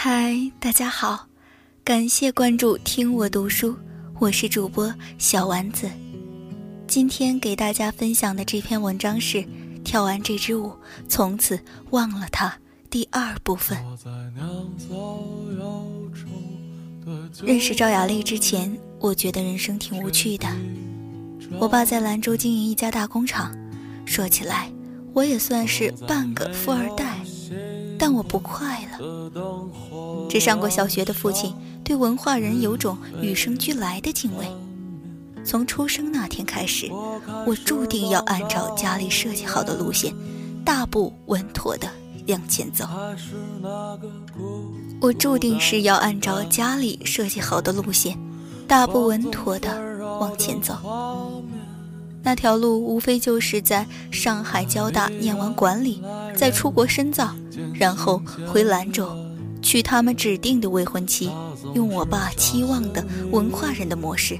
嗨，大家好，感谢关注听我读书，我是主播小丸子。今天给大家分享的这篇文章是《跳完这支舞，从此忘了他》第二部分。认识赵雅丽之前，我觉得人生挺无趣的。我爸在兰州经营一家大工厂，说起来，我也算是半个富二代。但我不快乐。只上过小学的父亲对文化人有种与生俱来的敬畏。从出生那天开始，我注定要按照家里设计好的路线，大步稳妥地向前走。我注定是要按照家里设计好的路线，大步稳妥地往前走。那条路无非就是在上海交大念完管理，再出国深造。然后回兰州，娶他们指定的未婚妻，用我爸期望的文化人的模式，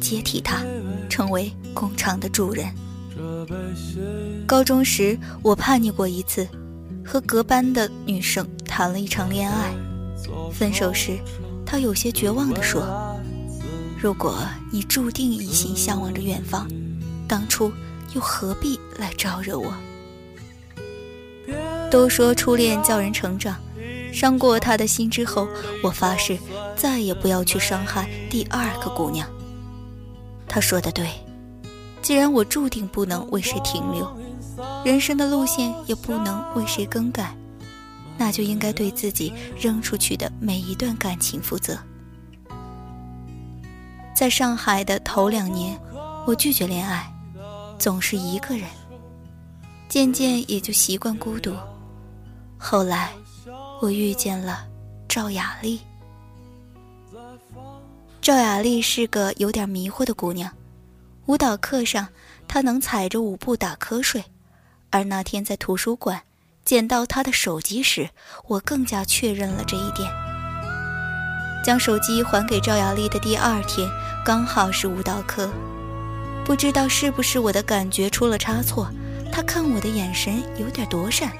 接替他，成为工厂的主人。高中时我叛逆过一次，和隔班的女生谈了一场恋爱。分手时，他有些绝望地说：“如果你注定一心向往着远方，当初又何必来招惹我？”都说初恋叫人成长，伤过他的心之后，我发誓再也不要去伤害第二个姑娘。他说的对，既然我注定不能为谁停留，人生的路线也不能为谁更改，那就应该对自己扔出去的每一段感情负责。在上海的头两年，我拒绝恋爱，总是一个人，渐渐也就习惯孤独。后来，我遇见了赵雅丽。赵雅丽是个有点迷糊的姑娘，舞蹈课上她能踩着舞步打瞌睡，而那天在图书馆捡到她的手机时，我更加确认了这一点。将手机还给赵雅丽的第二天，刚好是舞蹈课，不知道是不是我的感觉出了差错，她看我的眼神有点躲闪。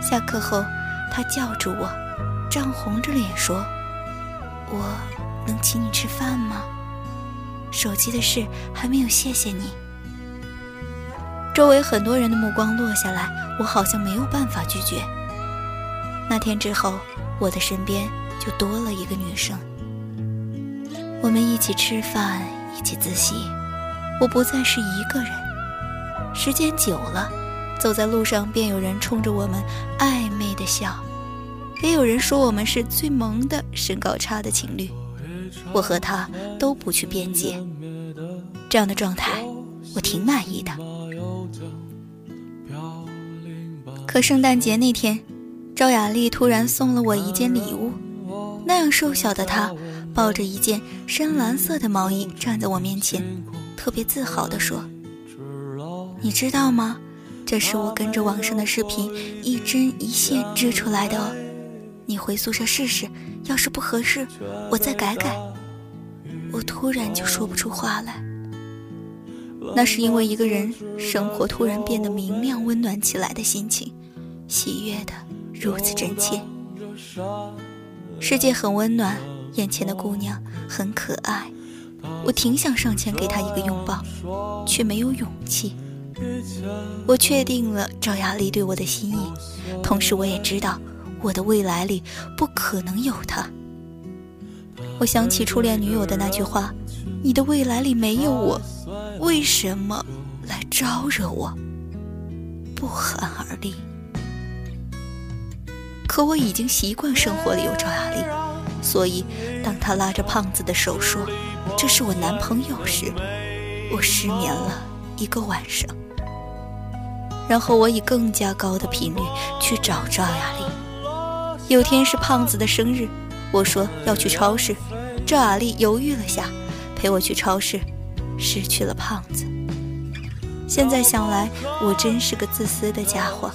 下课后，他叫住我，涨红着脸说：“我能请你吃饭吗？手机的事还没有谢谢你。”周围很多人的目光落下来，我好像没有办法拒绝。那天之后，我的身边就多了一个女生。我们一起吃饭，一起自习，我不再是一个人。时间久了。走在路上，便有人冲着我们暧昧的笑，也有人说我们是最萌的身高差的情侣。我和他都不去辩解，这样的状态我挺满意的。可圣诞节那天，赵雅丽突然送了我一件礼物，那样瘦小的她抱着一件深蓝色的毛衣站在我面前，特别自豪地说：“你知道吗？”这是我跟着网上的视频一针一线织出来的哦，你回宿舍试试，要是不合适，我再改改。我突然就说不出话来，那是因为一个人生活突然变得明亮温暖起来的心情，喜悦的如此真切。世界很温暖，眼前的姑娘很可爱，我挺想上前给她一个拥抱，却没有勇气。我确定了赵雅丽对我的心意，同时我也知道我的未来里不可能有她。我想起初恋女友的那句话：“你的未来里没有我，为什么来招惹我？”不寒而栗。可我已经习惯生活里有赵雅丽，所以当她拉着胖子的手说：“这是我男朋友”时，我失眠了一个晚上。然后我以更加高的频率去找赵雅丽。有天是胖子的生日，我说要去超市，赵雅丽犹豫了下，陪我去超市，失去了胖子。现在想来，我真是个自私的家伙，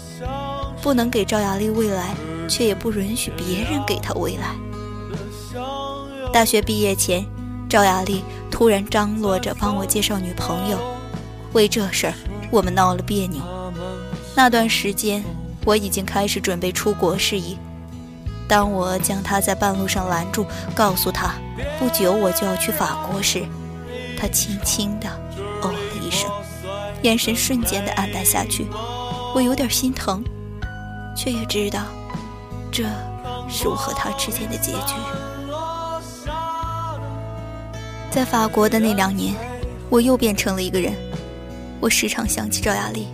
不能给赵雅丽未来，却也不允许别人给她未来。大学毕业前，赵雅丽突然张罗着帮我介绍女朋友，为这事儿我们闹了别扭。那段时间，我已经开始准备出国事宜。当我将他在半路上拦住，告诉他不久我就要去法国时，他轻轻地哦了一声，眼神瞬间的黯淡下去。我有点心疼，却也知道，这是我和他之间的结局。在法国的那两年，我又变成了一个人。我时常想起赵雅丽。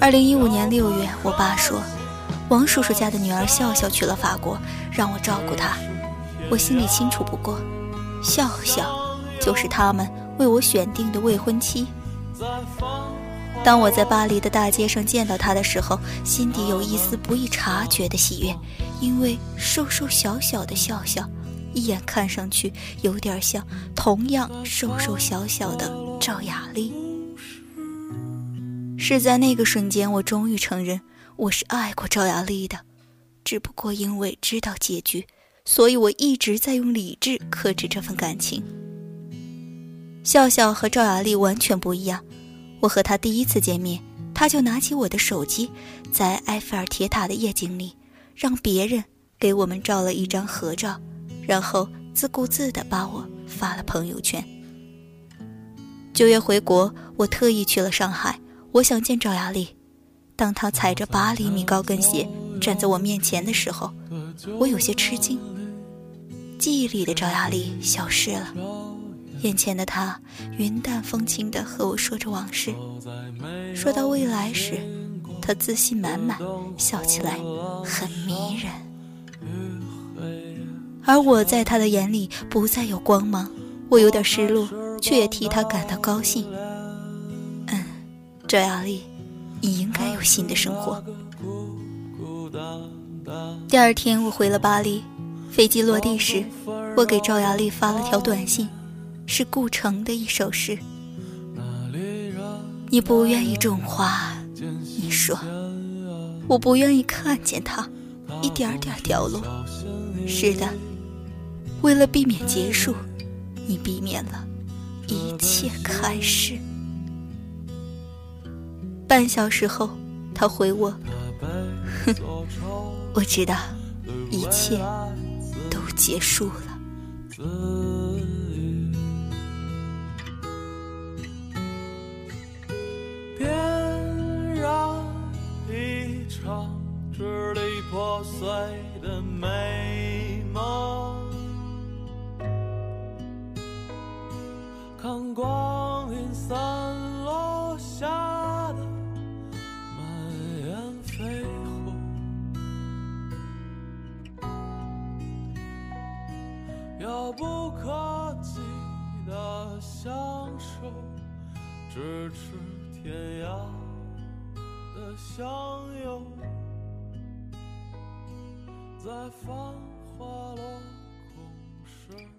二零一五年六月，我爸说，王叔叔家的女儿笑笑去了法国，让我照顾她。我心里清楚不过，笑笑就是他们为我选定的未婚妻。当我在巴黎的大街上见到她的时候，心底有一丝不易察觉的喜悦，因为瘦瘦小小的笑笑。一眼看上去有点像同样瘦瘦小小的赵雅丽。是在那个瞬间，我终于承认我是爱过赵雅丽的，只不过因为知道结局，所以我一直在用理智克制这份感情。笑笑和赵雅丽完全不一样，我和她第一次见面，她就拿起我的手机，在埃菲尔铁塔的夜景里，让别人给我们照了一张合照。然后自顾自地把我发了朋友圈。九月回国，我特意去了上海，我想见赵雅丽。当她踩着八厘米高跟鞋站在我面前的时候，我有些吃惊。记忆里的赵雅丽消失了，眼前的她云淡风轻地和我说着往事。说到未来时，她自信满满，笑起来很迷人。而我在她的眼里不再有光芒，我有点失落，却也替她感到高兴。赵雅丽，你应该有新的生活。第二天我回了巴黎，飞机落地时，我给赵雅丽发了条短信，是顾城的一首诗：你不愿意种花，你说，我不愿意看见它一点点掉落。是的。为了避免结束，你避免了一切开始。半小时后，他回我：“哼，我知道，一切都结束了。”别让一场支离破碎遥不可及的相守，咫尺天涯的相拥，在繁华落空时。